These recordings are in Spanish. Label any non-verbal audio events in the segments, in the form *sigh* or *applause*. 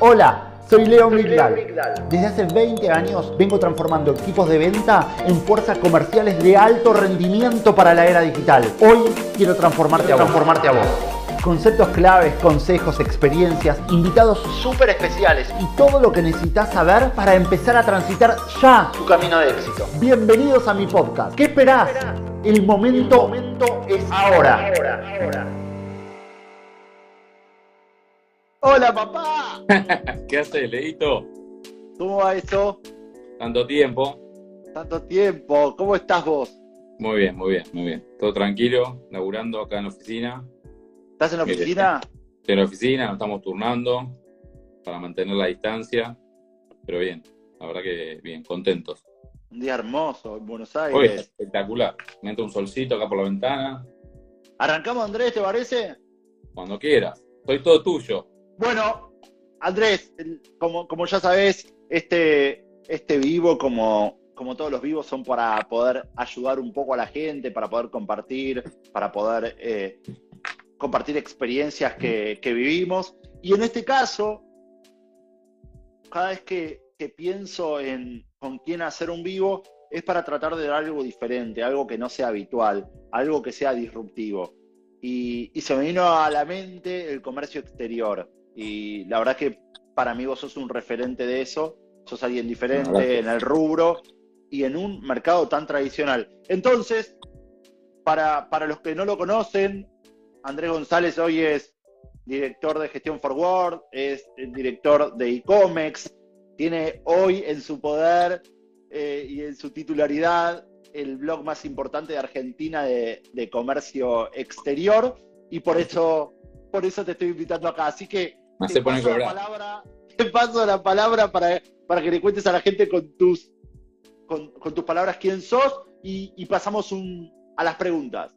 Hola, soy Leo Migdal. Desde hace 20 años vengo transformando equipos de venta en fuerzas comerciales de alto rendimiento para la era digital. Hoy quiero transformarte, a, vos. transformarte a vos. Conceptos claves, consejos, experiencias, invitados súper especiales y todo lo que necesitas saber para empezar a transitar ya tu camino de éxito. Bienvenidos a mi podcast. ¿Qué esperás? El momento, momento es ahora. ahora. Hola papá. *laughs* ¿Qué haces, Leito? ¿Cómo va eso? Tanto tiempo. Tanto tiempo. ¿Cómo estás vos? Muy bien, muy bien, muy bien. Todo tranquilo, laburando acá en la oficina. ¿Estás en la oficina? Estoy en la oficina, nos estamos turnando para mantener la distancia. Pero bien, la verdad que bien, contentos. Un día hermoso en Buenos Aires. Hoy espectacular. Me entra un solcito acá por la ventana. ¿Arrancamos, Andrés, te parece? Cuando quieras. Soy todo tuyo. Bueno, Andrés, como, ya sabes, este, este vivo, como, como todos los vivos, son para poder ayudar un poco a la gente, para poder compartir, para poder eh, compartir experiencias que, vivimos. Y en este caso, cada vez que, pienso en con quién hacer un vivo, es para tratar de dar algo diferente, algo que no sea habitual, algo que sea disruptivo. Y, y se me vino a la mente el comercio exterior. Y la verdad que para mí vos sos un referente de eso, sos alguien diferente en el rubro y en un mercado tan tradicional. Entonces, para, para los que no lo conocen, Andrés González hoy es director de gestión forward, es el director de e-comex, tiene hoy en su poder eh, y en su titularidad el blog más importante de Argentina de, de, comercio exterior y por eso, por eso te estoy invitando acá. Así que te paso La palabra, te paso la palabra para, para que le cuentes a la gente con tus, con, tus palabras quién sos y, pasamos a las preguntas.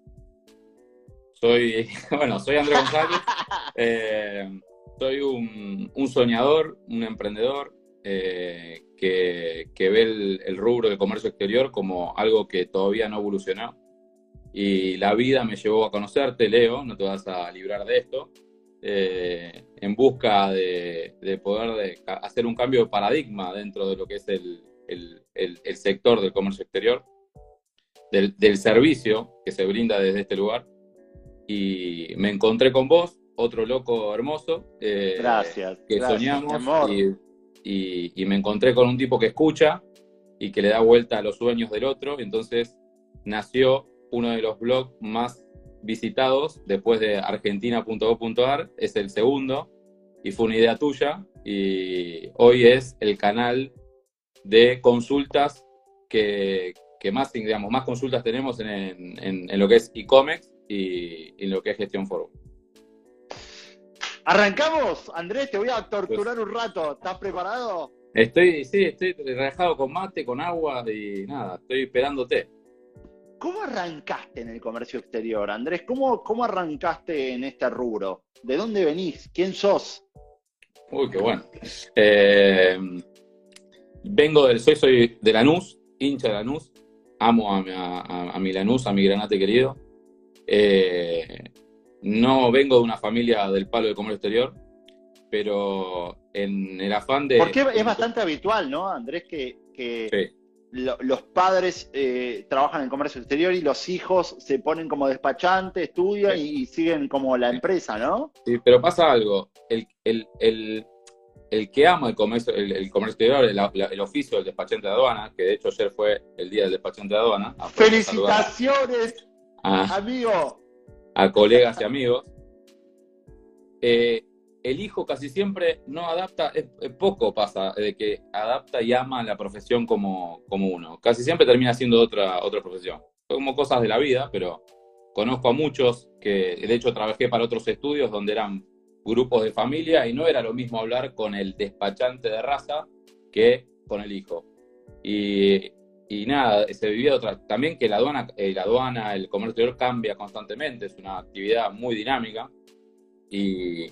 Soy, *laughs* bueno, soy Andrés González, *laughs* eh, soy un, soñador, un emprendedor eh, que, ve el, el, rubro del comercio exterior como algo que todavía no evolucionó. Y la vida me llevó a conocerte, Leo, no te vas a librar de esto. Eh, en busca de, poder hacer un cambio de paradigma dentro de lo que es el, sector del comercio exterior, del, servicio que se brinda desde este lugar. Y me encontré con vos, otro loco hermoso, eh, gracias, que soñamos y, y, me encontré con un tipo que escucha y que le da vuelta a los sueños del otro. Entonces nació uno de los blogs más visitados después de argentina.gov.ar, es el segundo y fue una idea tuya y hoy es el canal de consultas que, más, digamos, más consultas tenemos en, lo que es e-commerce y en lo que es gestión foro. Arrancamos, Andrés, te voy a torturar un rato. ¿Estás preparado? Estoy, sí, estoy relajado con mate, con agua y nada, estoy esperándote. ¿Cómo arrancaste en el comercio exterior, Andrés? ¿Cómo, ¿Cómo arrancaste en este rubro? ¿De dónde venís? ¿Quién sos? Uy, qué bueno. Eh, vengo del, soy, soy de Lanús, hincha de Lanús. Amo a, mi Lanús, a mi granate querido. Eh, no vengo de una familia del palo del comercio exterior, pero en el afán de... Porque es bastante habitual, ¿no, Andrés? Que, que los padres eh, trabajan en comercio exterior y los hijos se ponen como despachantes, estudian y, siguen como la empresa, ¿no? Sí, pero pasa algo. El, que ama el comercio, el, comercio exterior, el, oficio del despachante de aduana, que de hecho ayer fue el día del despachante de aduana. ¡Felicitaciones, amigo! A colegas y amigos. Eh, el hijo casi siempre no adapta, poco pasa de que adapta y ama la profesión como, como uno. Casi siempre termina siendo otra, otra profesión. Como cosas de la vida, pero conozco a muchos que, de hecho, trabajé para otros estudios donde eran grupos de familia y no era lo mismo hablar con el despachante de raza que con el hijo. Y, nada, se vivía otra. También que la aduana, eh, la aduana, el comercio cambia constantemente, es una actividad muy dinámica. Y,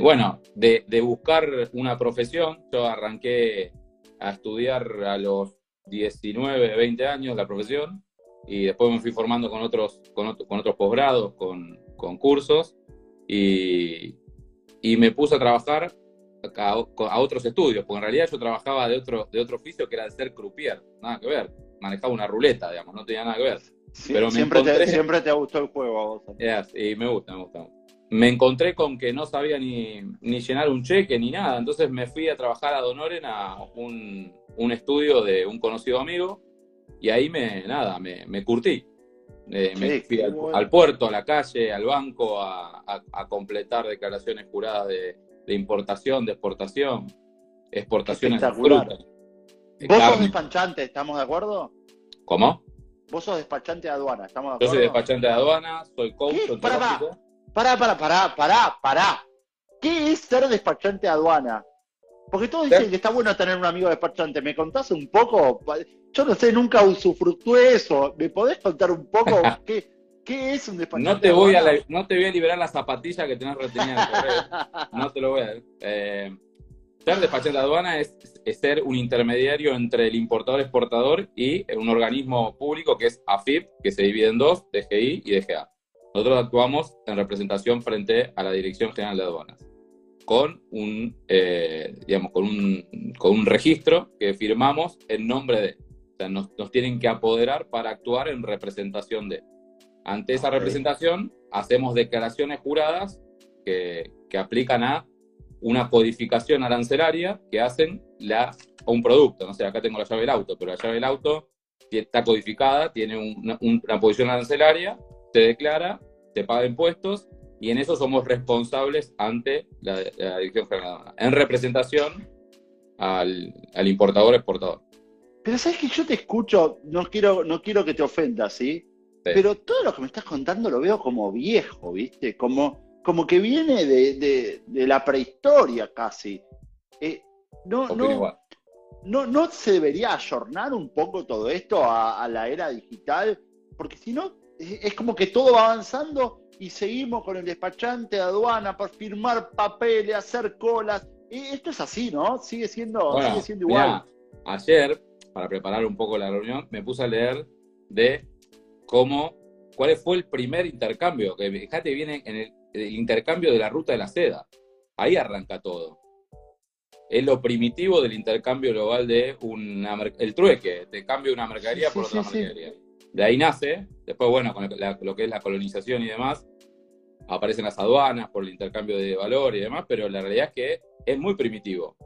bueno, de, buscar una profesión, yo arranqué a estudiar a los 19, 20 años la profesión y después me fui formando con otros, con, otros posgrados, con, cursos y, me puse a trabajar a, a, otros estudios, porque en realidad yo trabajaba de otro, de otro oficio que era de ser croupier, nada que ver, manejaba una ruleta, digamos, no tenía nada que ver. pero siempre, te, siempre te gustó el juego a vos. *laughs* y me gusta, me gusta. Me encontré con que no sabía ni, ni, llenar un cheque ni nada, entonces me fui a trabajar a Donoren a un, un estudio de un conocido amigo y ahí me, nada, me, me curtí. Eh, me fui al, puerto, a la calle, al banco, a, a, completar declaraciones juradas de, de, importación, de exportación, exportaciones de frutas. ¿Vos sos despachante, estamos de acuerdo? ¿Cómo? Vos sos despachante de aduana, ¿estamos de acuerdo? Yo soy despachante de aduana, soy coach. Pará, pará, pará, pará, pará, pará. ¿Qué es ser despachante de aduana? Porque todos dicen que está bueno tener un amigo despachante. ¿Me contás un poco? Yo no sé, nunca usufructué eso. ¿Me podés contar un poco *laughs* qué, qué es un despachante? No te, voy a no te voy a liberar la zapatilla que tenés retenida *laughs* No te lo voy a eh, ser despachante de aduana es, ser un intermediario entre el importador-exportador y un organismo público que es AFIP, que se divide en dos, DGI y DGA. Nosotros actuamos en representación frente a la Dirección General de Aduanas con un, eh, digamos, con un, con un registro que firmamos en nombre de. O sea, nos, nos, tienen que apoderar para actuar en representación de. Ante esa representación, hacemos declaraciones juradas que, que aplican a una codificación arancelaria que hacen la, a un producto. No sé, acá tengo la llave del auto, pero la llave del auto está codificada, tiene una, una posición arancelaria, se declara, se paga impuestos y en eso somos responsables ante la, Dirección General en representación al, importador exportador. Pero sabes que yo te escucho, no quiero, no quiero que te ofendas, ¿sí? Pero todo lo que me estás contando lo veo como viejo, ¿viste? Como, como que viene de, la prehistoria casi. Eh, no, no, no, no, se debería ayornar un poco todo esto a, a la era digital, porque si no, es como que todo va avanzando y seguimos con el despachante de aduana para firmar papeles, hacer colas. Y esto es así, ¿no? Sigue siendo, sigue siendo igual. ayer, para preparar un poco la reunión, me puse a leer de cómo, cuál fue el primer intercambio, que fíjate, viene en el, intercambio de la ruta de la seda. Ahí arranca todo. Es lo primitivo del intercambio global de una, el trueque, te cambio una mercadería por otra mercadería. De ahí nace, después, bueno, con lo que es la colonización y demás, aparecen las aduanas por el intercambio de valor y demás, pero la realidad es que es muy primitivo.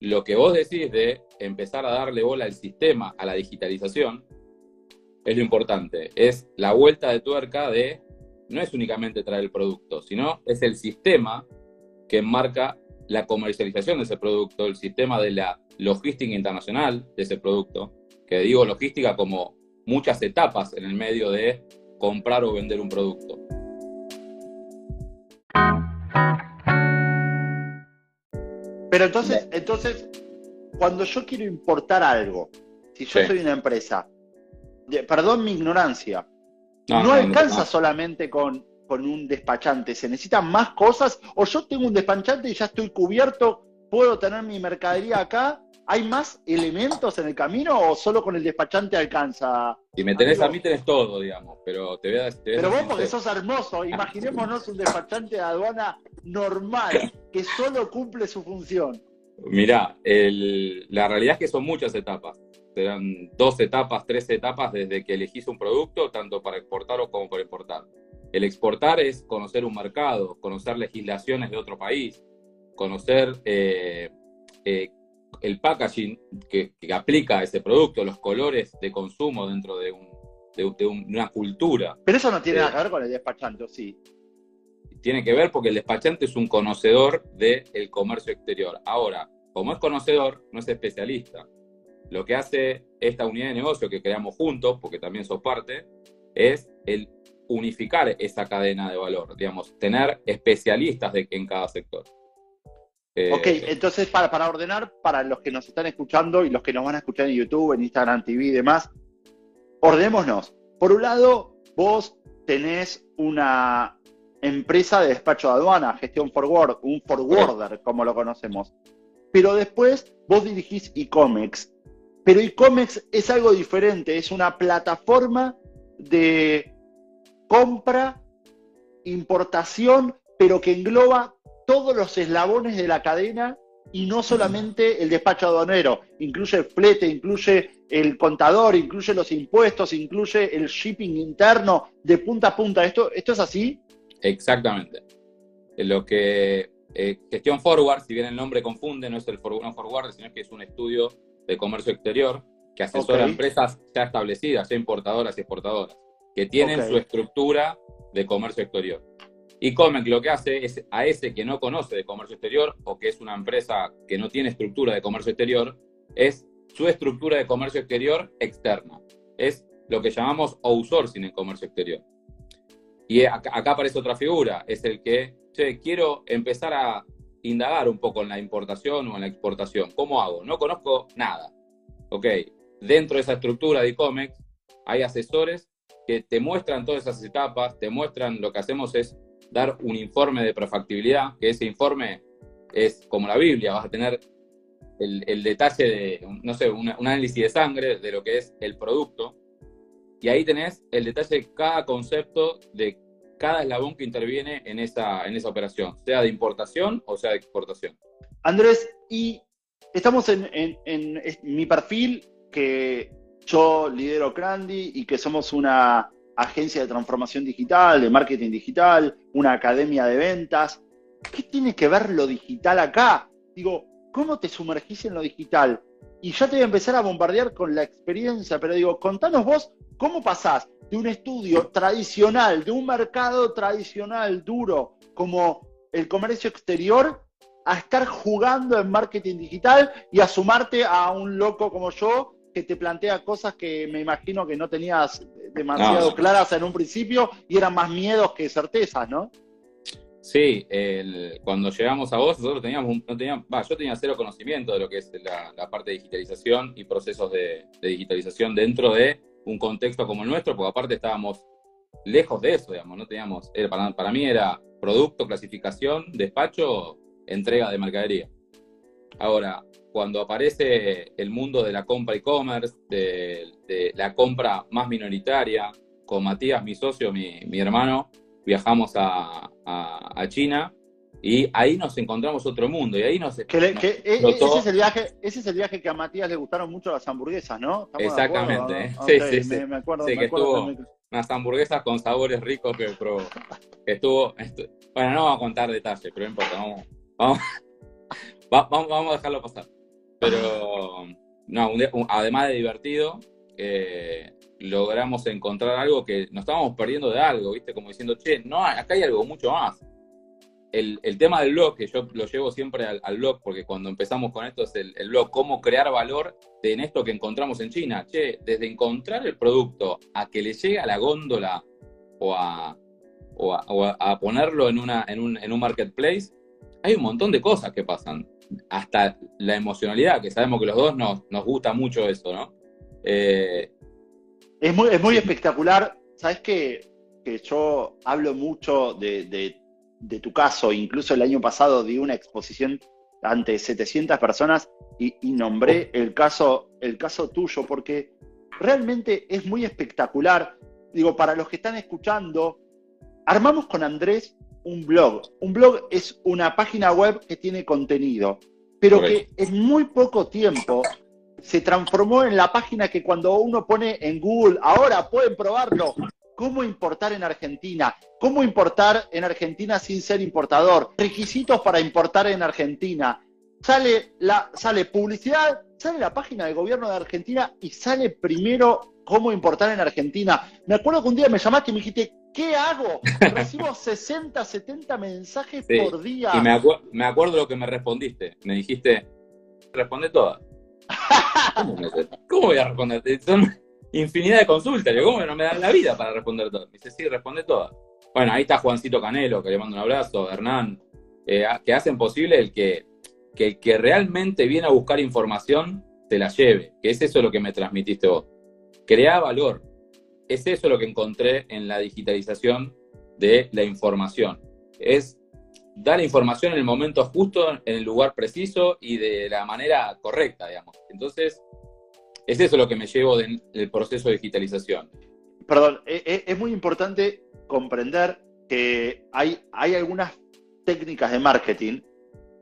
Lo que vos decís de empezar a darle bola al sistema, a la digitalización, es lo importante. Es la vuelta de tuerca de, no es únicamente traer el producto, sino es el sistema que marca la comercialización de ese producto, el sistema de la logística internacional de ese producto, que digo logística como muchas etapas en el medio de comprar o vender un producto. Pero entonces, entonces, cuando yo quiero importar algo, si yo soy una empresa, perdón mi ignorancia, no, alcanza solamente con, con un despachante, se necesitan más cosas, o yo tengo un despachante y ya estoy cubierto, puedo tener mi mercadería acá ¿Hay más elementos en el camino o solo con el despachante alcanza? Si me tenés a mí, tenés todo, digamos, pero te voy a... pero vos porque sos hermoso, imaginémonos un despachante de aduana normal, que solo cumple su función. Mirá, la realidad es que son muchas etapas. Serán dos etapas, tres etapas desde que elegís un producto, tanto para exportar o como para importar. El exportar es conocer un mercado, conocer legislaciones de otro país, conocer eh, eh, el packaging que, aplica a ese producto, los colores de consumo dentro de, una cultura. Pero eso no tiene nada que ver con el despachante, sí? Tiene que ver porque el despachante es un conocedor del comercio exterior. Ahora, como es conocedor, no es especialista. Lo que hace esta unidad de negocio que creamos juntos, porque también sos parte, es el unificar esa cadena de valor, digamos, tener especialistas de, en cada sector. Eh, ok, entonces para, para ordenar, para los que nos están escuchando y los que nos van a escuchar en YouTube, en Instagram TV y demás, ordenémonos. Por un lado, vos tenés una empresa de despacho de aduana, gestión forward, un forwarder, como lo conocemos. Pero después vos dirigís e-comex. Pero e-comex es algo diferente, es una plataforma de compra, importación, pero que engloba todos los eslabones de la cadena y no solamente el despacho aduanero, incluye el flete, incluye el contador, incluye los impuestos, incluye el shipping interno de punta a punta. ¿Esto, esto es así? Exactamente. Lo que eh, gestión forward, si bien el nombre confunde, no es el for, forward, sino que es un estudio de comercio exterior que asesora a empresas ya establecidas, ya importadoras y exportadoras, que tienen su estructura de comercio exterior. Y Comec lo que hace es a ese que no conoce de comercio exterior o que es una empresa que no tiene estructura de comercio exterior, es su estructura de comercio exterior externa. Es lo que llamamos outsourcing en comercio exterior. Y acá, aparece otra figura, es el que, quiero empezar a indagar un poco en la importación o en la exportación. ¿Cómo hago? No conozco nada. Ok, dentro de esa estructura de e hay asesores que te muestran todas esas etapas, te muestran lo que hacemos es dar un informe de prefactibilidad, que ese informe es como la Biblia, vas a tener el, detalle de, no sé, un análisis de sangre de lo que es el producto, y ahí tenés el detalle de cada concepto de cada eslabón que interviene en esa, en esa operación, sea de importación o sea de exportación. Andrés, y estamos en, en mi perfil, que yo lidero Crandy y que somos una agencia de transformación digital, de marketing digital, una academia de ventas. ¿Qué tiene que ver lo digital acá? Digo, ¿cómo te sumergís en lo digital? Y ya te voy a empezar a bombardear con la experiencia, pero digo, contanos vos cómo pasás de un estudio tradicional, de un mercado tradicional duro como el comercio exterior, a estar jugando en marketing digital y a sumarte a un loco como yo que te plantea cosas que me imagino que no tenías demasiado claras en un principio y eran más miedos que certezas, ¿no? Sí, cuando llegamos a vos, nosotros teníamos, no teníamos, yo tenía cero conocimiento de lo que es la, parte de digitalización y procesos de, digitalización dentro de un contexto como el nuestro, porque aparte estábamos lejos de eso, digamos, no teníamos, para, para mí era producto, clasificación, despacho, entrega de mercadería. Ahora, cuando aparece el mundo de la compra e-commerce, de, la compra más minoritaria, con Matías, mi socio, mi, hermano, viajamos a, China y ahí nos encontramos otro mundo y ahí nos, e, ese, es el viaje, ese es el viaje que a Matías le gustaron mucho las hamburguesas, ¿no? Exactamente, sí, sí, sí. Me, acuerdo, que estuvo unas hamburguesas con sabores ricos que probó. Que estuvo, bueno, no vamos a contar detalles, pero no importa, vamos, vamos, *laughs* vamos a dejarlo pasar. Pero, no, además de divertido, eh, logramos encontrar algo que nos estábamos perdiendo de algo, ¿viste? Como diciendo, che, no, acá hay algo mucho más. El, tema del blog, que yo lo llevo siempre al, blog, porque cuando empezamos con esto es el, blog, cómo crear valor en esto que encontramos en China. Che, desde encontrar el producto a que le llegue a la góndola o a, a, ponerlo en, una, en, un, en un marketplace, hay un montón de cosas que pasan hasta la emocionalidad, que sabemos que los dos nos, nos gusta mucho eso, ¿no? Eh, es, muy, es muy espectacular. Sabes que, yo hablo mucho de, tu caso, incluso el año pasado di una exposición ante 700 personas y, nombré el caso, el caso tuyo, porque realmente es muy espectacular. Digo, para los que están escuchando, armamos con Andrés un blog. Un blog es una página web que tiene contenido, pero que en muy poco tiempo se transformó en la página que cuando uno pone en Google, ahora pueden probarlo, cómo importar en Argentina, cómo importar en Argentina sin ser importador, requisitos para importar en Argentina. Sale, la, sale publicidad, sale la página del gobierno de Argentina y sale primero cómo importar en Argentina. Me acuerdo que un día me llamaste y me dijiste, ¿Qué hago? Recibo *laughs* 60, 70 mensajes por día. Y me, acuerdo lo que me respondiste. Me dijiste, responde todas. ¿Cómo, voy a responder? Son infinidad de consultas. ¿Cómo no me dan la vida para responder todas? Me dice, sí, responde todas. Bueno, ahí está Juancito Canelo, que le mando un abrazo, Hernán, eh, que hacen posible el que, que el que realmente viene a buscar información te la lleve, que es eso lo que me transmitiste vos. Crea valor, es eso lo que encontré en la digitalización de la información. Es dar información en el momento justo, en el lugar preciso y de la manera correcta, digamos. Entonces, es eso lo que me llevo del, proceso de digitalización. Perdón, e, e, es, muy importante comprender que hay, hay algunas técnicas de marketing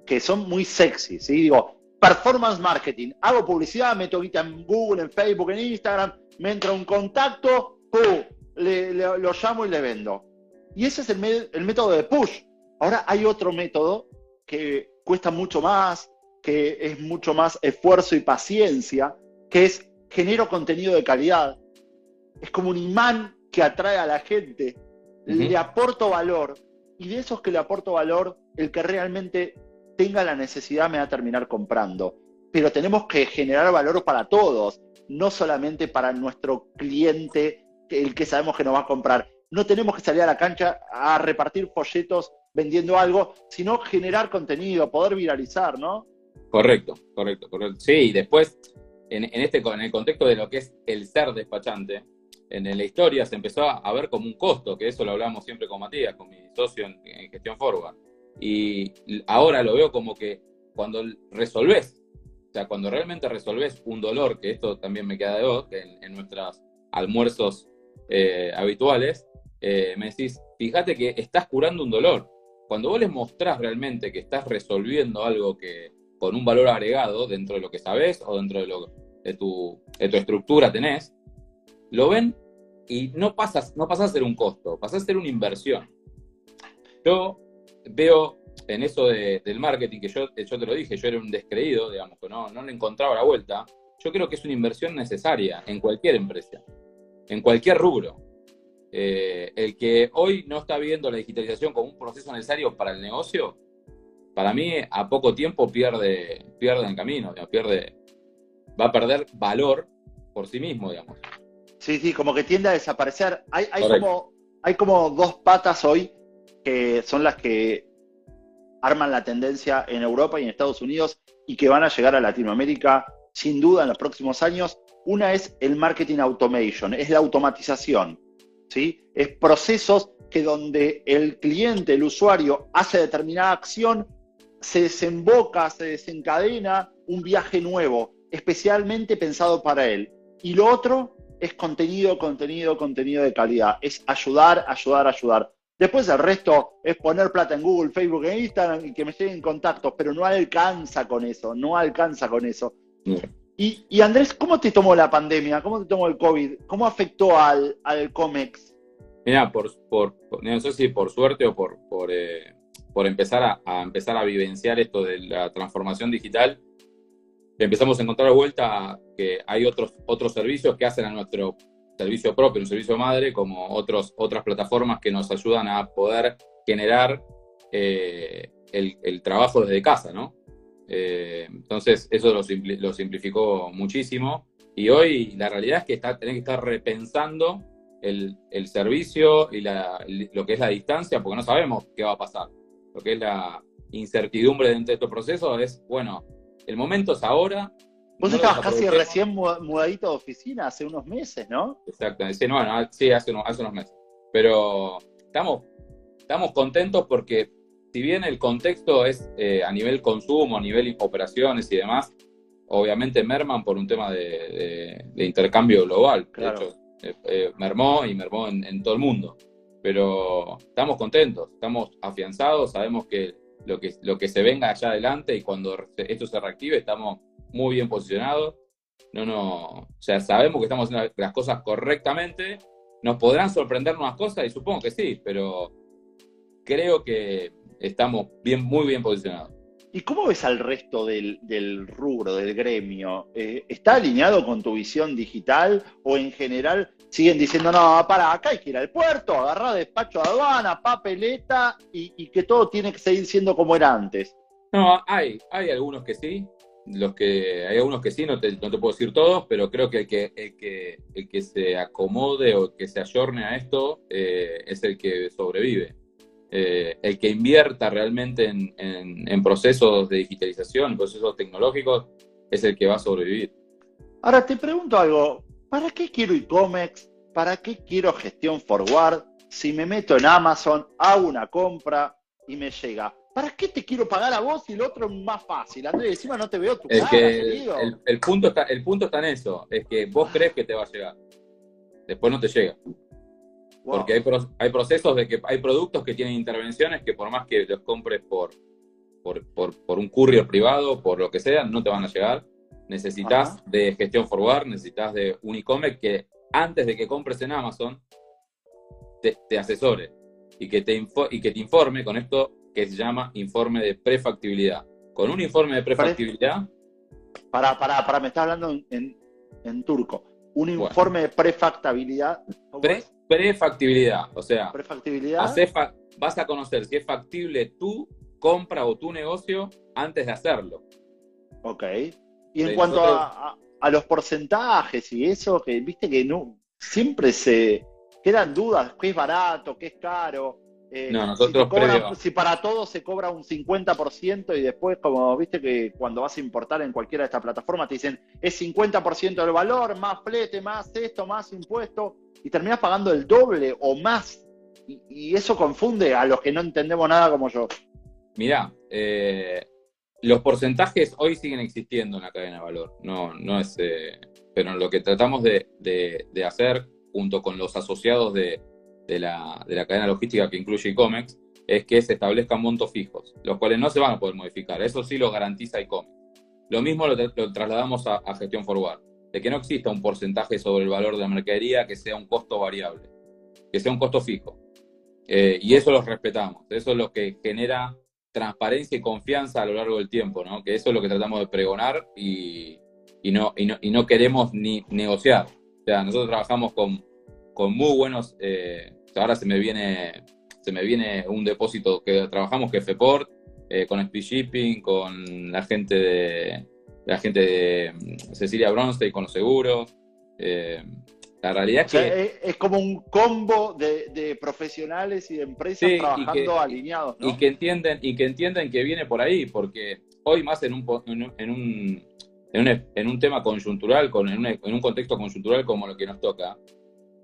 que son muy sexy, ¿sí? Digo, performance marketing, hago publicidad, meto guita en Google, en Facebook, en Instagram, me entra un contacto, ¡pum! Le, lo llamo y le vendo. Y ese es el, el método de push. Ahora hay otro método que cuesta mucho más, que es mucho más esfuerzo y paciencia, que es genero contenido de calidad. Es como un imán que atrae a la gente, le aporto valor, y de esos que le aporto valor, el que realmente tenga la necesidad me va a terminar comprando. Pero tenemos que generar valor para todos, no solamente para nuestro cliente, el que sabemos que nos va a comprar. No tenemos que salir a la cancha a repartir folletos vendiendo algo, sino generar contenido, poder viralizar, ¿no? Correcto, correcto, correcto. Sí, y después, en, este, en el contexto de lo que es el ser despachante, en la historia se empezó a, ver como un costo, que eso lo hablamos siempre con Matías, con mi socio en, gestión forward. Y ahora lo veo como que cuando resolvés, o sea, cuando realmente resolvés un dolor, que esto también me queda de vos, que en, nuestros almuerzos eh, habituales, eh, me decís, fíjate que estás curando un dolor. Cuando vos les mostrás realmente que estás resolviendo algo que con un valor agregado dentro de lo que sabés o dentro de, lo, de, tu, estructura tenés, lo ven y no pasas, no pasa a ser un costo, pasa a ser una inversión. Yo veo en eso del marketing, que yo, yo te lo dije, yo era un descreído, digamos, que no, no le encontraba la vuelta. Yo creo que es una inversión necesaria en cualquier empresa, en cualquier rubro. Eh, el que hoy no está viendo la digitalización como un proceso necesario para el negocio, para mí a poco tiempo pierde, pierde el camino, pierde, va a perder valor por sí mismo, digamos. Sí, sí, como que tiende a desaparecer. Hay, hay, como, hay como dos patas hoy que son las que arman la tendencia en Europa y en Estados Unidos y que van a llegar a Latinoamérica sin duda en los próximos años. Una es el marketing automation, es la automatización, ¿sí? Es procesos que donde el cliente, el usuario, hace determinada acción, se desemboca, se desencadena un viaje nuevo, especialmente pensado para él. Y lo otro es contenido, contenido, contenido de calidad. Es ayudar, ayudar, ayudar. Después el resto es poner plata en Google, Facebook e Instagram y que me lleguen contactos, pero no alcanza con eso, no alcanza con eso. Y, Andrés, ¿cómo te tomó la pandemia? ¿Cómo te tomó el COVID? ¿Cómo afectó al, al COMEX? Mira, por, por, no sé si por suerte o por, por, eh, por empezar a, empezar a vivenciar esto de la transformación digital, empezamos a encontrar vuelta que hay otros, otros servicios que hacen a nuestro servicio propio, un servicio madre, como otros, otras plataformas que nos ayudan a poder generar eh, el, trabajo desde casa, ¿no? Eh, entonces, eso lo, lo, simplificó muchísimo. Y hoy la realidad es que está, tenés que estar repensando el, el servicio y la, lo que es la distancia, porque no sabemos qué va a pasar. Lo que es la incertidumbre dentro de estos procesos es, bueno, el momento es ahora. Vos estabas casi recién mudadito de oficina hace unos meses, ¿no? Exactamente, sí, bueno, sí, hace unos, hace unos meses. Pero estamos, estamos contentos porque si bien el contexto es eh, a nivel consumo, a nivel operaciones y demás, obviamente merman por un tema de, intercambio global. De hecho, eh, eh, mermó y mermó en, todo el mundo. Pero estamos contentos, estamos afianzados, sabemos que lo que, lo que se venga allá adelante y cuando esto se reactive estamos muy bien posicionados. No, no, o sea, sabemos que estamos haciendo las cosas correctamente. Nos podrán sorprender unas cosas y supongo que sí, pero creo que estamos bien, muy bien posicionados. ¿Y cómo ves al resto del, rubro, del gremio? Eh, ¿Está alineado con tu visión digital o en general siguen diciendo, no, para, acá hay que ir al puerto, agarrar despacho de aduana, papeleta y, que todo tiene que seguir siendo como era antes? No, hay, hay algunos que sí, los que hay algunos que sí, no te, no te puedo decir todos, pero creo que el que, el que, el que se acomode o que se ayorne a esto eh, es el que sobrevive. Eh, el que invierta realmente en, procesos de digitalización, procesos tecnológicos, es el que va a sobrevivir. Ahora te pregunto algo, ¿para qué quiero e-commerce? ¿Para qué quiero gestión forward? Si me meto en Amazon, hago una compra y me llega. ¿Para qué te quiero pagar a vos y el otro es más fácil? Andrés, encima no te veo tu cara, el, punto está, el punto está en eso, es que vos crees que te va a llegar. Después no te llega. Porque hay, hay procesos de que hay productos que tienen intervenciones que por más que los compres por, por, por, un courier privado, por lo que sea, no te van a llegar. Necesitas de gestión forward, necesitas de un e-commerce que antes de que compres en Amazon, te, asesore y que, te y que te informe con esto que se llama informe de prefactibilidad. Con un informe de prefactibilidad. Para, para, para, me estás hablando en, turco. Un informe de prefactibilidad. Prefactibilidad, o sea, prefactibilidad. vas a conocer si es factible tu compra o tu negocio antes de hacerlo. Ok. Y en cuanto a, a, los porcentajes y eso, que viste que no siempre se, quedan dudas, qué es barato, qué es caro. Eh, no, nosotros si, para todos se cobra un 50% y después, como viste que cuando vas a importar en cualquiera de estas plataformas te dicen es 50% del valor, más flete, más esto, más impuesto, y terminas pagando el doble o más. Y, eso confunde a los que no entendemos nada como yo. Mirá, eh, los porcentajes hoy siguen existiendo en la cadena de valor. No, no es. Eh, pero lo que tratamos de, de hacer junto con los asociados de, la, cadena logística que incluye e-commerce, es que se establezcan montos fijos, los cuales no se van a poder modificar. Eso sí lo garantiza e-commerce. Lo mismo lo, trasladamos a, gestión forward, de que no exista un porcentaje sobre el valor de la mercadería que sea un costo variable, que sea un costo fijo. Eh, y eso lo respetamos. Eso es lo que genera transparencia y confianza a lo largo del tiempo, ¿no? Que eso es lo que tratamos de pregonar y, no, y, no, y no queremos ni negociar. O sea, nosotros trabajamos con, con muy buenos, eh, ahora se me viene se me viene un depósito que trabajamos que es Feport, eh, con Speed Shipping, con la gente de la gente de mm, Cecilia Bronstein con los seguros. Eh, la realidad es que. Es, como un combo de, profesionales y de empresas trabajando alineados. Y que entienden, y que entienden que viene por ahí, porque hoy más en un, en un, en un, en un, tema coyuntural, con, en, en un contexto coyuntural como lo que nos toca,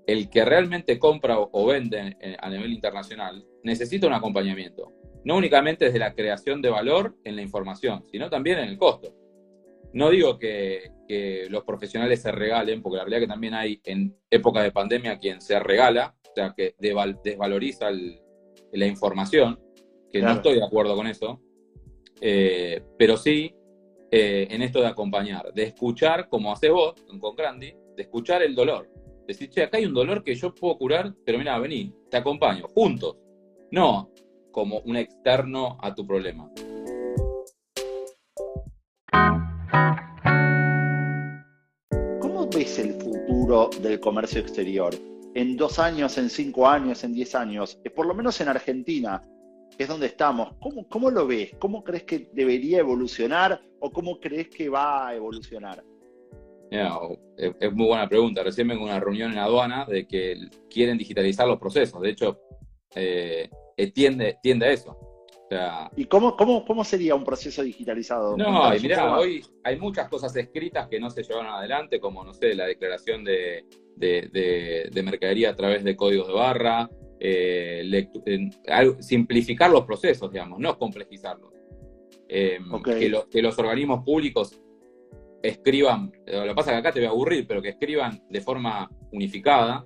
el que realmente compra o, vende a nivel internacional necesita un acompañamiento, no únicamente desde la creación de valor en la información, sino también en el costo. No digo que, los profesionales se regalen, porque la realidad es que también hay en época de pandemia quien se regala, o sea, que desvaloriza la información, que no estoy de acuerdo con eso, eh, pero sí eh, en esto de acompañar, de escuchar, como hace vos con Grandi, de escuchar el dolor Decir, che, acá hay un dolor que yo puedo curar, pero mira, vení, te acompaño, juntos. No como un externo a tu problema. ¿Cómo ves el futuro del comercio exterior? En dos años, en cinco años, en diez años, eh, por lo menos en Argentina, que es donde estamos, ¿cómo, cómo lo ves? ¿Cómo crees que debería evolucionar o cómo crees que va a evolucionar? es, muy buena pregunta. Recién vengo una reunión en aduana de que quieren digitalizar los procesos. De hecho, eh, eh, tiende, tiende a eso. ¿Y cómo, cómo, cómo sería un proceso digitalizado? No, mira, hoy hay muchas cosas escritas que no se llevan adelante, como, no sé, la declaración de, mercadería a través de códigos de barra, eh, simplificar los procesos, digamos, no complejizarlos. que, que, los organismos públicos escriban, lo que pasa es que acá te voy a aburrir, pero que escriban de forma unificada,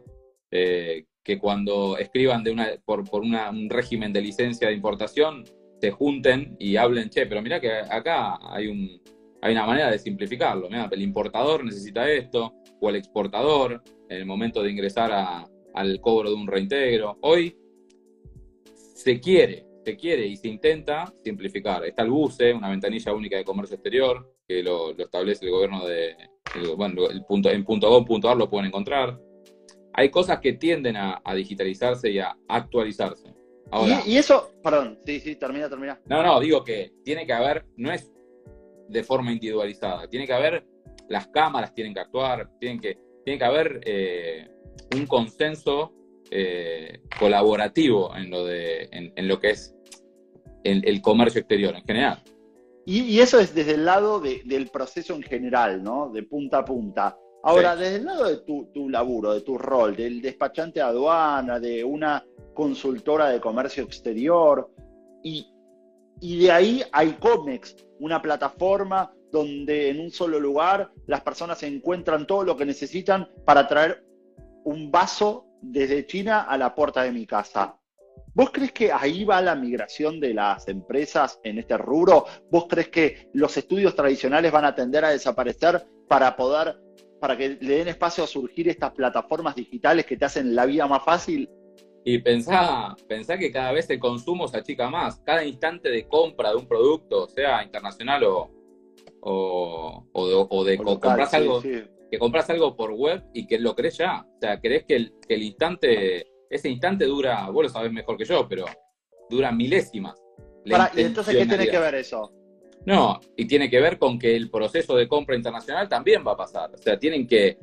eh, que cuando escriban de una, por, un régimen de licencia de importación, se junten y hablen, che, pero mira que acá hay, un, hay una manera de simplificarlo. el importador necesita esto, o el exportador, en el momento de ingresar al cobro de un reintegro. Hoy se quiere, se quiere y se intenta simplificar. Está el BUCE, una ventanilla única de comercio exterior, que lo, establece el gobierno de, bueno, el punto, en punto lo pueden encontrar. Hay cosas que tienden a, digitalizarse y a actualizarse. y, eso, perdón, sí, sí, termina, termina. No, no, digo que tiene que haber, no es de forma individualizada, tiene que haber, las cámaras tienen que actuar, tienen que, tiene que haber eh, un consenso eh, colaborativo en lo, de, en, lo que es el comercio exterior en general. Y, eso es desde el lado del proceso en general, ¿no? De punta a punta. Ahora, desde el lado de tu, laburo, de tu rol, del despachante de aduana, de una consultora de comercio exterior, y, de ahí hay Comex, una plataforma donde en un solo lugar las personas encuentran todo lo que necesitan para traer un vaso desde China a la puerta de mi casa. ¿Vos crees que ahí va la migración de las empresas en este rubro? ¿Vos crees que los estudios tradicionales van a tender a desaparecer para poder, para que le den espacio a surgir estas plataformas digitales que te hacen la vida más fácil? Y pensá, pensá que cada vez el consumo se achica más. Cada instante de compra de un producto, sea internacional o, o, de, compras algo, que compras algo por web y que lo crees ya. O sea, crees que el, que el instante ese instante dura, vos lo sabés mejor que yo, pero dura milésimas. ¿Y entonces qué tiene que ver eso? No, y tiene que ver con que el proceso de compra internacional también va a pasar. O sea, tienen que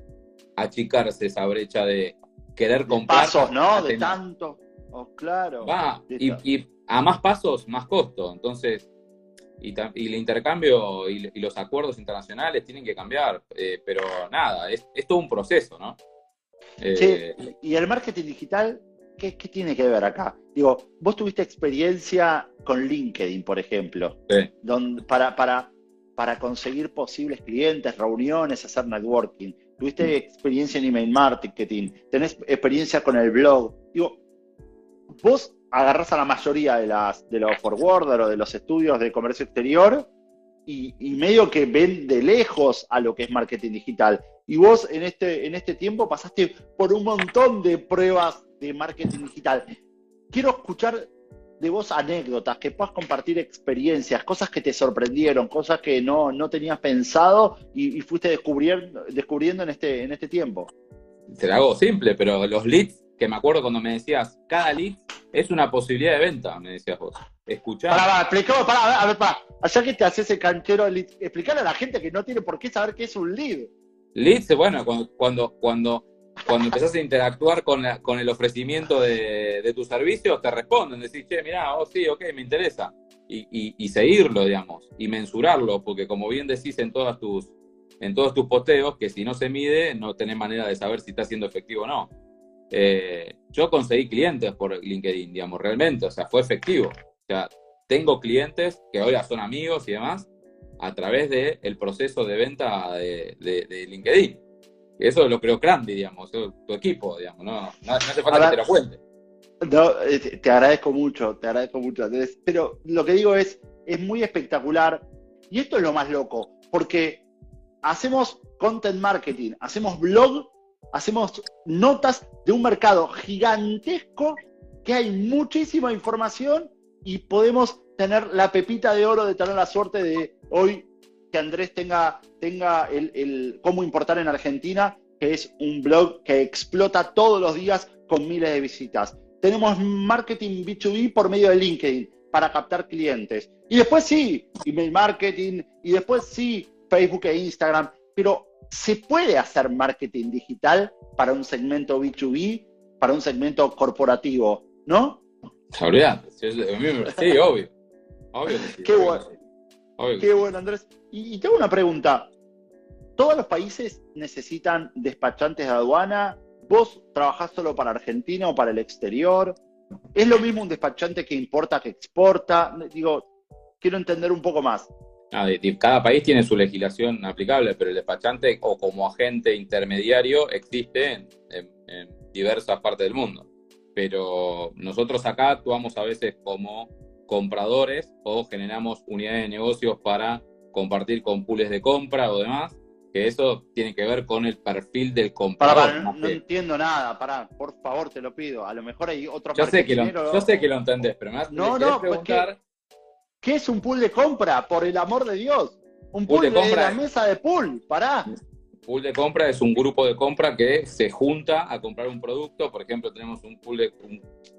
achicarse esa brecha de querer comprar. Pasos, ¿no? De tanto. Oh, claro. Va, y, a más pasos, más costo. Entonces, y, el intercambio y, los acuerdos internacionales tienen que cambiar. Eh, pero nada, es, es todo un proceso, ¿no? Eh, y el marketing digital, ¿qué, tiene que ver acá? Digo, vos tuviste experiencia con LinkedIn, por ejemplo, donde, para, para, para conseguir posibles clientes, reuniones, hacer networking. Tuviste experiencia en email marketing, tenés experiencia con el blog. Digo, vos agarrás a la mayoría de, las, de los forwarders o de los estudios de comercio exterior y, medio que ven de lejos a lo que es marketing digital. Y vos en este, en este tiempo pasaste por un montón de pruebas de marketing digital. Quiero escuchar de vos anécdotas, que puedas compartir experiencias, cosas que te sorprendieron, cosas que no, no tenías pensado y, fuiste descubriendo, descubriendo en, este, en este tiempo. Te lo hago simple, pero los leads, que me acuerdo cuando me decías, cada lead es una posibilidad de venta, me decías vos. Escuchar. Para, para, para, a ver, para. Allá que te haces el canchero, explicar a la gente que no tiene por qué saber qué es un lead. Leads, bueno, cuando, cuando, cuando, cuando empezás a interactuar con, con el ofrecimiento de, de, tus servicios, te responden, decís, che, mirá, oh sí, ok, me interesa. Y, y, seguirlo, digamos, y mensurarlo, porque como bien decís en todas tus, en todos tus posteos, que si no se mide, no tenés manera de saber si está siendo efectivo o no. Eh, yo conseguí clientes por LinkedIn, digamos, realmente, o sea, fue efectivo. O sea, tengo clientes que ahora son amigos y demás, a través del el proceso de venta de, de, LinkedIn. Eso lo creo Crandy, digamos, tu equipo, digamos, no, no, hace falta que te lo cuente. No, eh, te agradezco mucho, te agradezco mucho, Pero lo que digo es, es muy espectacular y esto es lo más loco, porque hacemos content marketing, hacemos blog, hacemos notas de un mercado gigantesco que hay muchísima información y podemos tener la pepita de oro de tener la suerte de hoy que Andrés tenga, tenga el, cómo importar en Argentina, que es un blog que explota todos los días con miles de visitas. Tenemos marketing B2B por medio de LinkedIn para captar clientes. Y después sí, email marketing, y después sí, Facebook e Instagram. Pero se puede hacer marketing digital para un segmento B2B, para un segmento corporativo, ¿no? Sí, obvio. Qué bueno. Qué bueno, Andrés. Y, tengo una pregunta. ¿Todos los países necesitan despachantes de aduana? ¿Vos trabajás solo para Argentina o para el exterior? ¿Es lo mismo un despachante que importa que exporta? Digo, quiero entender un poco más. Cada país tiene su legislación aplicable, pero el despachante o como agente intermediario existe en, en diversas partes del mundo. Pero nosotros acá actuamos a veces como compradores o generamos unidades de negocios para compartir con pools de compra o demás, que eso tiene que ver con el perfil del comprador. no, entiendo nada, pará, por favor te lo pido. A lo mejor hay otro yo sé que lo, Yo sé que lo entendés, pero me vas no, no, pues, preguntar... ¿qué, es un pool de compra? Por el amor de Dios. Un pool, de, compra, la mesa de pool, pará. Pool de compra es un grupo de compra que se junta a comprar un producto. Por ejemplo, tenemos un pool de.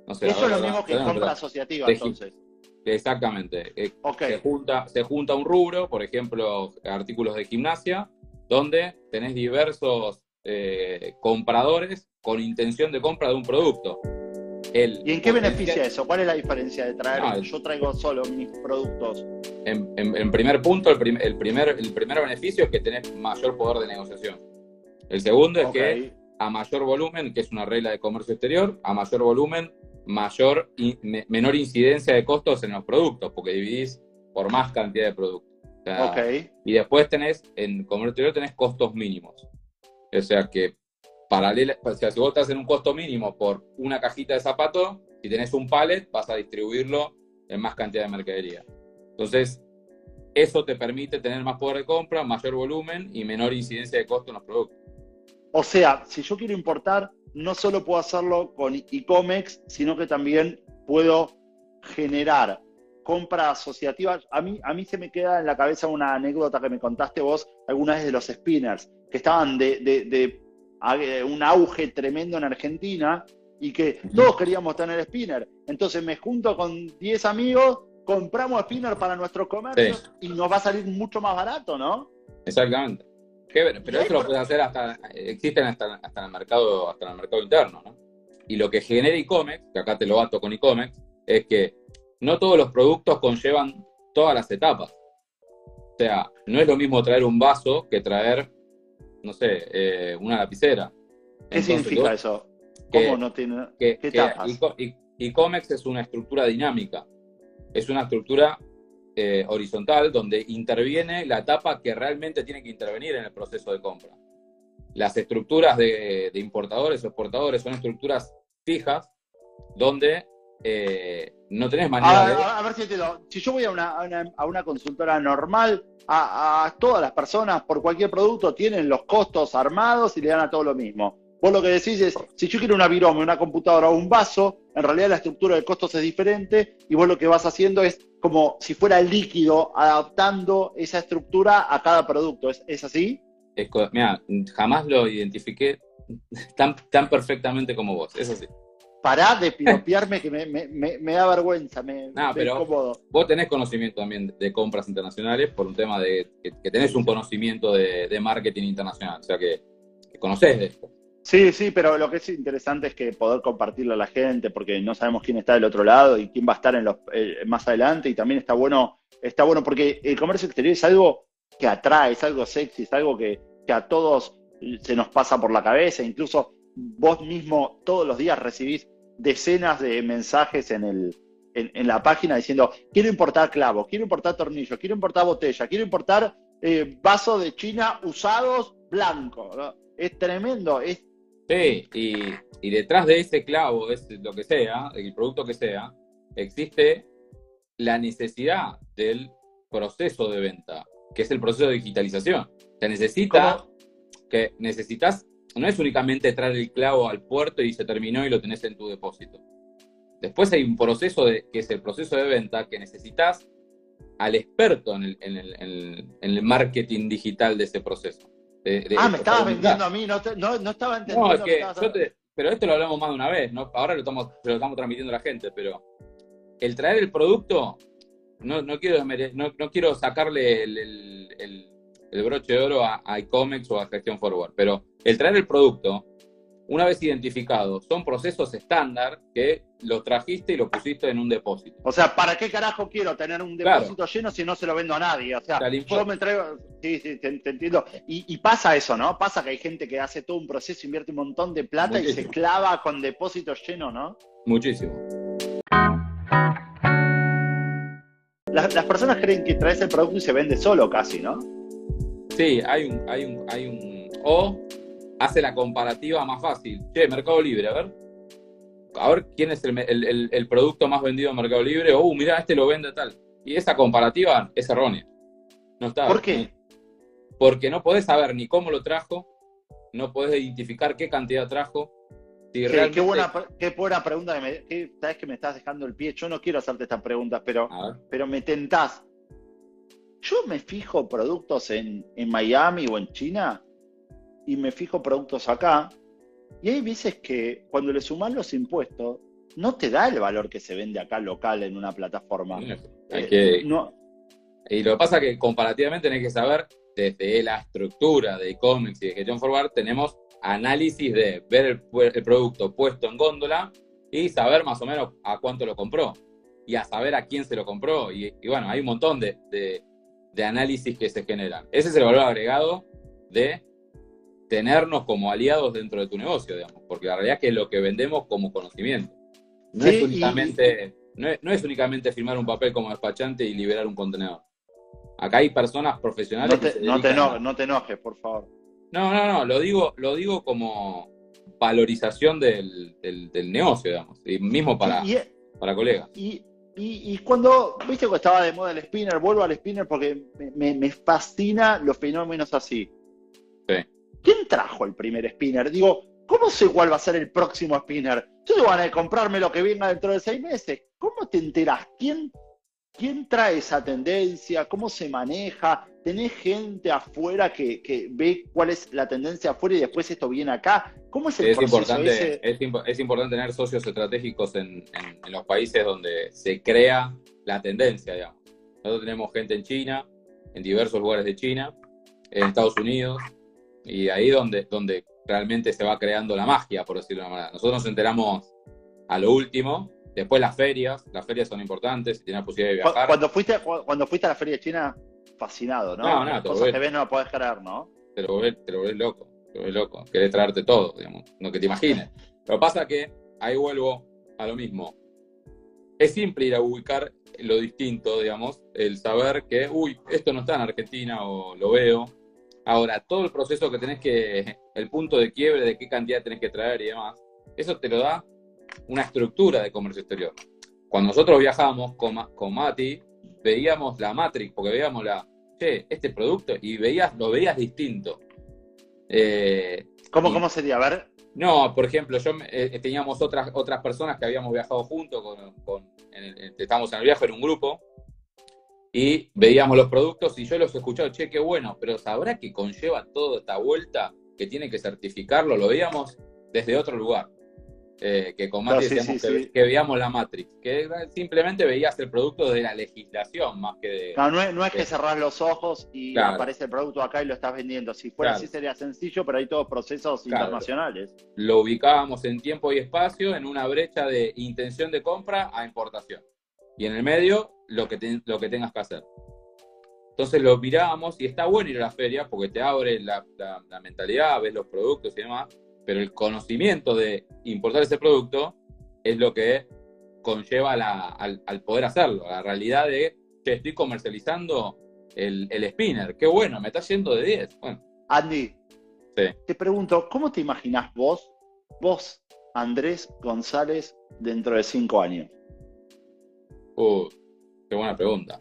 no sé, Eso es lo mismo que compra asociativa, entonces. Exactamente. Eh, se, junta, se junta un rubro, por ejemplo, artículos de gimnasia, donde tenés diversos eh, compradores con intención de compra de un producto. ¿Y en qué beneficia eso? ¿Cuál es la diferencia de traer? yo traigo solo mis productos. En, primer punto, el, primer, el primer beneficio es que tenés mayor poder de negociación. El segundo es que a mayor volumen, que es una regla de comercio exterior, a mayor volumen mayor menor incidencia de costos en los productos, porque dividís por más cantidad de productos. Y después tenés, en comercio exterior tenés costos mínimos. O sea que paralela, o sea, si vos estás en un costo mínimo por una cajita de zapato, Si tenés un pallet, vas a distribuirlo en más cantidad de mercadería. Entonces, eso te permite tener más poder de compra, mayor volumen y menor incidencia de costo en los productos. O sea, si yo quiero importar, no solo puedo hacerlo con e-comex, sino que también puedo generar compra asociativa. A mí, a mí se me queda en la cabeza una anécdota que me contaste vos alguna vez de los spinners, que estaban de un auge tremendo en Argentina y que todos queríamos tener spinner. Entonces me junto con 10 amigos, compramos spinner para nuestro comercio y nos va a salir mucho más barato, ¿no? Exactamente. Pero esto lo puedes hacer hasta, existen hasta, hasta, en el mercado, hasta en el mercado interno, ¿no? Y lo que genera e-commerce, que acá te lo bato con e-commerce, es que no todos los productos conllevan todas las etapas. O sea, no es lo mismo traer un vaso que traer, no sé, eh, una lapicera. ¿Qué significa eso? ¿Cómo no tiene que, E-commerce es una estructura dinámica, es una estructura eh, horizontal donde interviene la etapa que realmente tiene que intervenir en el proceso de compra. Las estructuras de, importadores o exportadores son estructuras fijas donde eh, no tenés manera de... A, ver si entiendo. Si yo voy a una, a una, consultora normal, a, a, todas las personas por cualquier producto tienen los costos armados y le dan a todo lo mismo. Vos lo que decís es, si yo quiero una virome, una computadora o un vaso, en realidad la estructura de costos es diferente y vos lo que vas haciendo es como si fuera líquido, adaptando esa estructura a cada producto. ¿Es, así? mira, jamás lo identifiqué tan, tan perfectamente como vos, eso sí. Pará de piropearme que me, da vergüenza, me, no, pero Vos tenés conocimiento también de compras internacionales por un tema de que, tenés un conocimiento de, marketing internacional, o sea que, que conocés de esto. Sí, sí, pero lo que es interesante es que poder compartirlo a la gente, porque no sabemos quién está del otro lado y quién va a estar en los, eh, más adelante, y también está bueno, está bueno porque el comercio exterior es algo que atrae, es algo sexy, es algo que, a todos se nos pasa por la cabeza, incluso vos mismo todos los días recibís decenas de mensajes en, el, en, la página diciendo, quiero importar clavos, quiero importar tornillos, quiero importar botella, quiero importar eh, vasos de China usados blancos. Es tremendo, es Sí, y, detrás de ese clavo, es lo que sea, el producto que sea, existe la necesidad del proceso de venta, que es el proceso de digitalización. Se necesita que necesitas, no es únicamente traer el clavo al puerto y se terminó y lo tenés en tu depósito. Después hay un proceso de, que es el proceso de venta que necesitas al experto en el, en el marketing digital de ese proceso ah, me estabas vendiendo a mí, no, estaba entendiendo. No, es que yo te, pero esto lo hablamos más de una vez, ¿no? ahora lo estamos, lo estamos transmitiendo a la gente, pero el traer el producto, no, no, quiero, no, no quiero sacarle el, el, broche de oro a, a iComex o a Gestión Forward, pero el traer el producto una vez identificados, son procesos estándar que los trajiste y lo pusiste en un depósito. O sea, ¿para qué carajo quiero tener un depósito lleno si no se lo vendo a nadie? O sea, yo me traigo, sí, sí, te, entiendo. Y, pasa eso, ¿no? Pasa que hay gente que hace todo un proceso, invierte un montón de plata y se clava con depósitos llenos, ¿no? Muchísimo. Las, las, personas creen que traes el producto y se vende solo casi, ¿no? Sí, hay un, hay un, hay un, o hace la comparativa más fácil. Che, Mercado Libre, a ver. A ver quién es el, producto más vendido en Mercado Libre. Oh, mira, este lo vende tal. Y esa comparativa es errónea. No está. ¿Por qué? Porque no podés saber ni cómo lo trajo, no podés identificar qué cantidad trajo. qué, buena, qué buena pregunta. sabes que me estás dejando el pie. Yo no quiero hacerte estas preguntas, pero, pero me tentás. Yo me fijo productos en, en Miami o en China y me fijo productos acá, y hay veces que cuando le suman los impuestos, no te da el valor que se vende acá local en una plataforma. Eh, y lo que pasa es que comparativamente tenés que saber, desde la estructura de e-commerce y de gestión forward, tenemos análisis de ver el, producto puesto en góndola y saber más o menos a cuánto lo compró y a saber a quién se lo compró. Y, bueno, hay un montón de, de análisis que se generan. Ese es el valor agregado de tenernos como aliados dentro de tu negocio, digamos, porque la realidad es que lo que vendemos como conocimiento. No, es únicamente, no, es, únicamente firmar un papel como despachante y liberar un contenedor. Acá hay personas profesionales. No te, no te, enojes, por favor. No, no, no, lo digo, lo digo como valorización del, del, negocio, digamos, y mismo para, para colegas. Y, y, cuando, viste que estaba de moda el spinner, vuelvo al spinner porque me, me, fascina los fenómenos así. Sí. ¿Quién trajo el primer spinner? Digo, ¿cómo sé cuál va a ser el próximo spinner? Yo te van a comprarme lo que venga dentro de seis meses. ¿Cómo te enterás? ¿Quién ¿Quién trae esa tendencia? ¿Cómo se maneja? ¿Tenés gente afuera que, ve cuál es la tendencia afuera y después esto viene acá? ¿Cómo es el es Importante, es, importante tener socios estratégicos en, los países donde se crea la tendencia, digamos. Nosotros tenemos gente en China, en diversos lugares de China, en Estados Unidos, y ahí donde, donde realmente se va creando la magia, por decirlo de una manera. Nosotros nos enteramos a lo último, Después las ferias, las ferias son importantes, si tienes la posibilidad de viajar. Cuando fuiste, cuando fuiste a la feria de China, fascinado, ¿no? No, no, te Cosas que ves no lo podés creer, ¿no? Te lo volvés, te lo loco, te lo volvés loco. Querés traerte todo, digamos, no que te imagines. Pero pasa que ahí vuelvo a lo mismo. Es simple ir a ubicar lo distinto, digamos, el saber que, uy, esto no está en Argentina o lo veo. Ahora, todo el proceso que tenés que, el punto de quiebre de qué cantidad tenés que traer y demás, eso te lo da una estructura de comercio exterior. Cuando nosotros viajamos con, con Mati, veíamos la Matrix, porque veíamos la, che, este producto, y veías, lo veías distinto. Eh, ¿Cómo, ¿Cómo sería? A ver. No, por ejemplo, yo eh, teníamos otras, otras personas que habíamos viajado juntos, con, estábamos en el viaje en un grupo, y veíamos los productos y yo los escuchaba, che, qué bueno, pero ¿sabrá que conlleva toda esta vuelta que tiene que certificarlo? Lo veíamos desde otro lugar. Eh, que con Matrix decíamos que, veíamos la Matrix, que simplemente veías el producto de la legislación más que de... No, es, que cerrás los ojos y aparece el producto acá y lo estás vendiendo. Si fuera así sería sencillo, pero hay todos procesos internacionales. Lo ubicábamos en tiempo y espacio en una brecha de intención de compra a importación. Y en el medio, lo que, lo que tengas que hacer. Entonces lo mirábamos y está bueno ir a la feria porque te abre la mentalidad, ves los productos y demás pero el conocimiento de importar ese producto es lo que conlleva al, poder hacerlo, la realidad de que estoy comercializando el, spinner, qué bueno, me está yendo de 10. Andy, te pregunto, ¿cómo te imaginas vos, vos, Andrés González, dentro de cinco años? Uh, qué buena pregunta.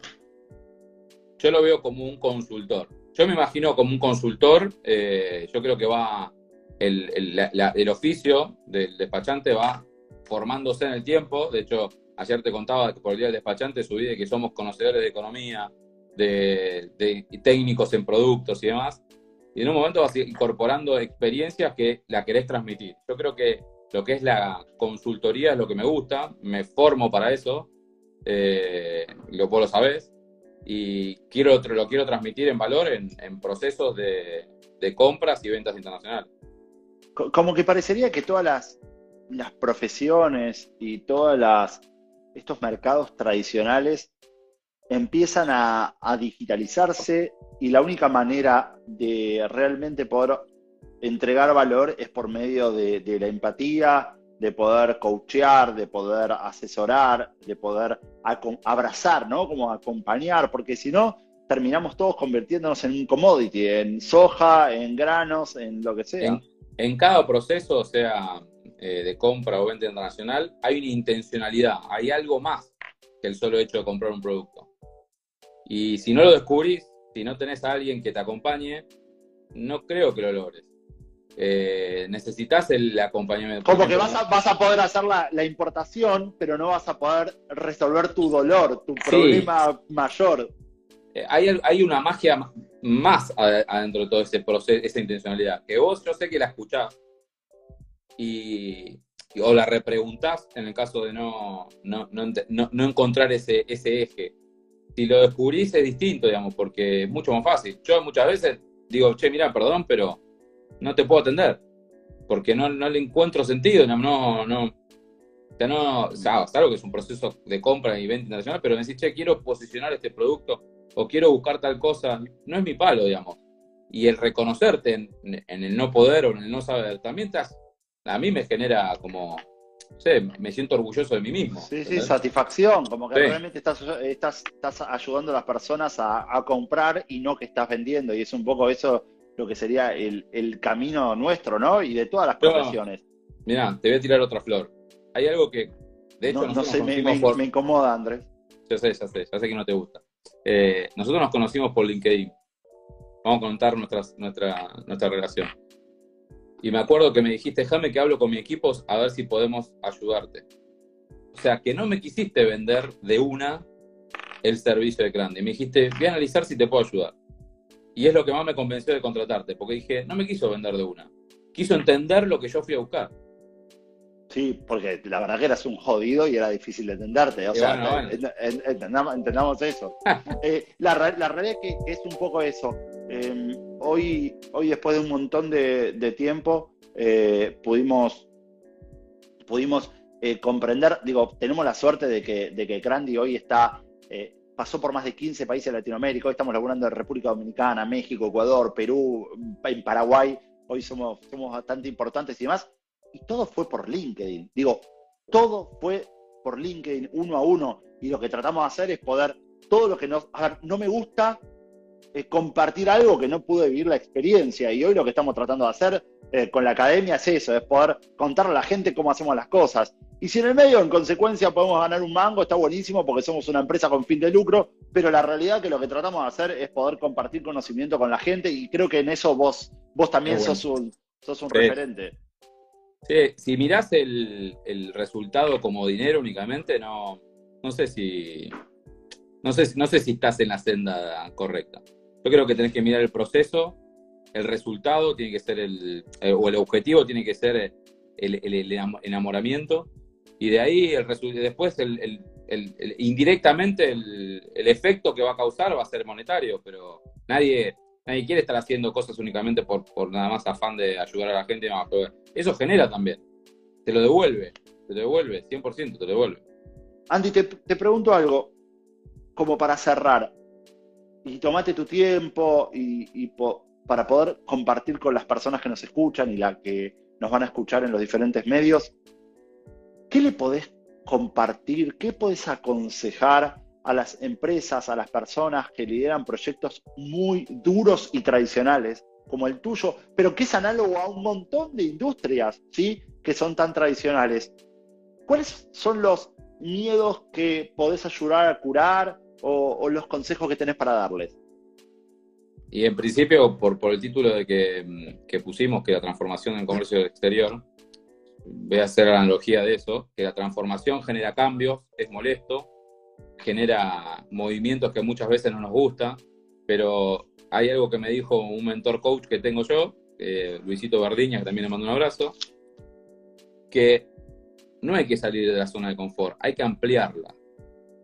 Yo lo veo como un consultor. Yo me imagino como un consultor, eh, yo creo que va el, oficio del despachante va formándose en el tiempo. De hecho, ayer te contaba que por el día del despachante subí de que somos conocedores de economía, de, técnicos en productos y demás. Y en un momento vas incorporando experiencias que la querés transmitir. Yo creo que lo que es la consultoría es lo que me gusta, me formo para eso, eh, lo, vos lo sabés, y quiero, lo quiero transmitir en valor en, procesos de compras y ventas internacionales como que parecería que todas las, profesiones y todos estos mercados tradicionales empiezan a, digitalizarse y la única manera de realmente poder entregar valor es por medio de, la empatía, de poder coachear, de poder asesorar, de poder abrazar, ¿no? Como acompañar, porque si no, terminamos todos convirtiéndonos en un commodity, en soja, en granos, en lo que sea. Cada proceso, sea eh, de compra o venta internacional, hay una intencionalidad, hay algo más que el solo hecho de comprar un producto. Y si no lo descubrís, si no tenés a alguien que te acompañe, no creo que lo logres. Eh, necesitas el acompañamiento. Como que vas a, vas a poder hacer la, importación, pero no vas a poder resolver tu dolor, tu problema mayor. Eh, hay, hay, una magia más adentro de todo ese proceso, esa intencionalidad. Que vos, yo sé que la escuchás y, o la repreguntás en el caso de no, no, encontrar ese, ese eje. Si lo descubrís es distinto, digamos, porque es mucho más fácil. Yo muchas veces digo, che, mira, perdón, pero no te puedo atender. Porque no, le encuentro sentido, no, no, no. O sea, no, o sea, que es un proceso de compra y venta internacional, pero me decís, che, quiero posicionar este producto o quiero buscar tal cosa, no es mi palo, digamos. Y el reconocerte en, el no poder o en el no saber, también a mí me genera como, no sé, me siento orgulloso de mí mismo. Sí, sí, satisfacción, como que realmente estás, estás, estás ayudando a las personas a, comprar y no que estás vendiendo. Y es un poco eso lo que sería el, el camino nuestro, ¿no? Y de todas las profesiones. Mira, te voy a tirar otra flor. Hay algo que, de hecho, no, sé, me, me, incomoda, Andrés. Yo sé, ya sé, ya sé que no te gusta. Eh, nosotros nos conocimos por LinkedIn. Vamos a contar nuestras, nuestra, nuestra relación. Y me acuerdo que me dijiste, déjame que hablo con mi equipo a ver si podemos ayudarte. O sea, que no me quisiste vender de una el servicio de grande. Me dijiste, voy a analizar si te puedo ayudar. Y es lo que más me convenció de contratarte, porque dije, no me quiso vender de una. Quiso entender lo que yo fui a buscar. Sí, porque la verdad que eras un jodido y era difícil de entenderte. O sea, Entendamos, eso. *laughs* Eh, la, realidad es que es un poco eso. Em, hoy, hoy, después de un montón de, tiempo, eh, pudimos, pudimos eh, comprender, digo, tenemos la suerte de que, de que Crandy hoy está, pasó por más de 15 países de Latinoamérica, hoy estamos laburando en República Dominicana, México, Ecuador, Perú, en Paraguay, hoy somos, somos bastante importantes y demás, y todo fue por LinkedIn. Digo, todo fue por LinkedIn, uno a uno. Y lo que tratamos de hacer es poder, todo lo que nos... A ver, no me gusta eh, compartir algo que no pude vivir la experiencia. Y hoy lo que estamos tratando de hacer eh, con la academia es eso, es poder contarle a la gente cómo hacemos las cosas. Y si en el medio, en consecuencia, podemos ganar un mango, está buenísimo porque somos una empresa con fin de lucro, pero la realidad que lo que tratamos de hacer es poder compartir conocimiento con la gente y creo que en eso vos, vos también sos un, sos un referente. Sí, si mirás el, resultado como dinero únicamente, no, no sé si. No sé, no sé si estás en la senda correcta. Yo creo que tenés que mirar el proceso, el resultado tiene que ser el. Eh, o el objetivo tiene que ser el, enamoramiento. Y de ahí el después el, indirectamente el, efecto que va a causar va a ser monetario, pero nadie, nadie quiere estar haciendo cosas únicamente por, por nada más afán de ayudar a la gente. eso genera también. Te lo devuelve, te lo devuelve, 100% te lo devuelve. Andy, te, pregunto algo, como para cerrar, y tomate tu tiempo y, para poder compartir con las personas que nos escuchan y las que nos van a escuchar en los diferentes medios, ¿qué le podés compartir? ¿Qué podés aconsejar a las empresas, a las personas que lideran proyectos muy duros y tradicionales como el tuyo, pero que es análogo a un montón de industrias, ¿sí? Que son tan tradicionales. ¿Cuáles son los miedos que podés ayudar a curar o, los consejos que tenés para darles? Y en principio, por, el título de que, que pusimos, que la transformación en comercio exterior, voy a hacer la analogía de eso, que la transformación genera cambios, es molesto, genera movimientos que muchas veces no nos gustan, pero hay algo que me dijo un mentor coach que tengo yo, Luisito Bardiña, que también le mando un abrazo, que no hay que salir de la zona de confort, hay que ampliarla.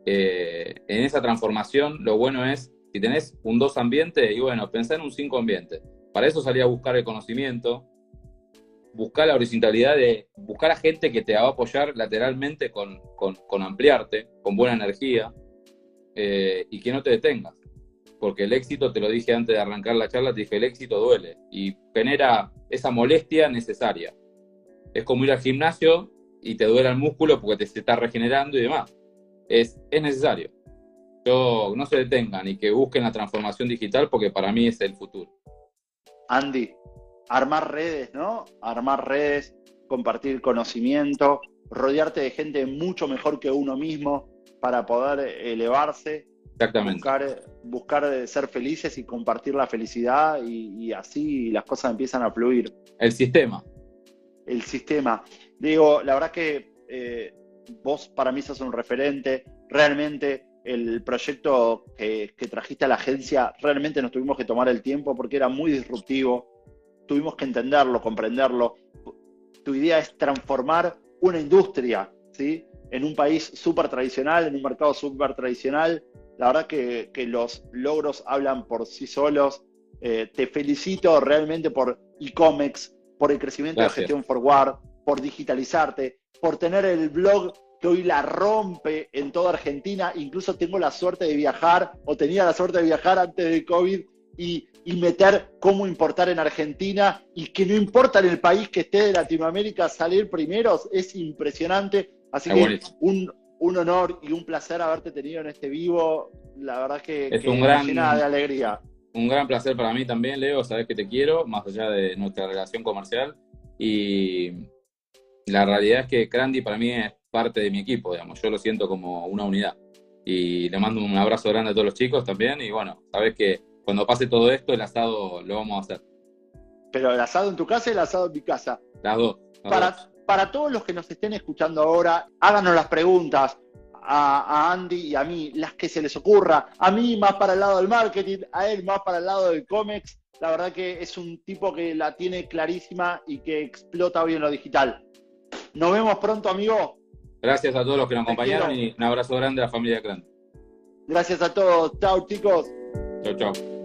Eh, en esa transformación, lo bueno es, si tenés un dos ambiente, y bueno, pensá en un cinco ambiente. Para eso salí a buscar el conocimiento, buscar la horizontalidad de buscar a gente que te va a apoyar lateralmente con, ampliarte, con buena energía eh, y que no te detengas. Porque el éxito, te lo dije antes de arrancar la charla, te dije, el éxito duele y genera esa molestia necesaria. Es como ir al gimnasio y te duele el músculo porque te, está regenerando y demás. Es, es necesario. Yo, no se detengan y que busquen la transformación digital porque para mí es el futuro. Andy, armar redes, ¿no? Armar redes, compartir conocimiento, rodearte de gente mucho mejor que uno mismo para poder elevarse. Exactamente. Buscar, buscar ser felices y compartir la felicidad y, así las cosas empiezan a fluir. El sistema. El sistema. Digo, la verdad que eh, vos para mí sos un referente. Realmente el proyecto que, que, trajiste a la agencia, realmente nos tuvimos que tomar el tiempo porque era muy disruptivo tuvimos que entenderlo, comprenderlo. Tu idea es transformar una industria, ¿sí? En un país súper tradicional, en un mercado súper tradicional. La verdad que, los logros hablan por sí solos. Eh, te felicito realmente por e-comics, por el crecimiento de gestión forward, por digitalizarte, por tener el blog que hoy la rompe en toda Argentina. Incluso tengo la suerte de viajar, o tenía la suerte de viajar antes de COVID, y, meter cómo importar en Argentina y que no importa en el país que esté de Latinoamérica salir primeros, es impresionante. Así que un, honor y un placer haberte tenido en este vivo. La verdad que, es un gran, de alegría. un gran placer para mí también, Leo. Sabes que te quiero, más allá de nuestra relación comercial. Y la realidad es que Crandy para mí es parte de mi equipo, digamos. Yo lo siento como una unidad. Y le mando un abrazo grande a todos los chicos también. Y bueno, sabes que cuando pase todo esto, el asado lo vamos a hacer. Pero el asado en tu casa y el asado en mi casa. Las dos. las Para, dos. para todos los que nos estén escuchando ahora, háganos las preguntas a, a Andy y a mí, las que se les ocurra. A mí más para el lado del marketing, a él más para el lado del cómics. La verdad que es un tipo que la tiene clarísima y que explota hoy en lo digital. Nos vemos pronto, amigo. Gracias a todos los que nos Te acompañaron quiero. y un abrazo grande a la familia Crandy. Gracias a todos. Chao, chicos. Chau, chau.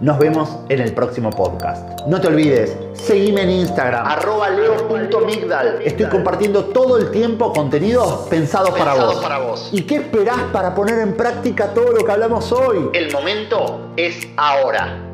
Nos vemos en el próximo podcast. No te olvides, seguime en Instagram, arroba leo.migdal. Estoy compartiendo todo el tiempo contenidos pensados, para, Pensados vos. para vos. ¿Y qué esperás para poner en práctica todo lo que hablamos hoy? El momento es ahora.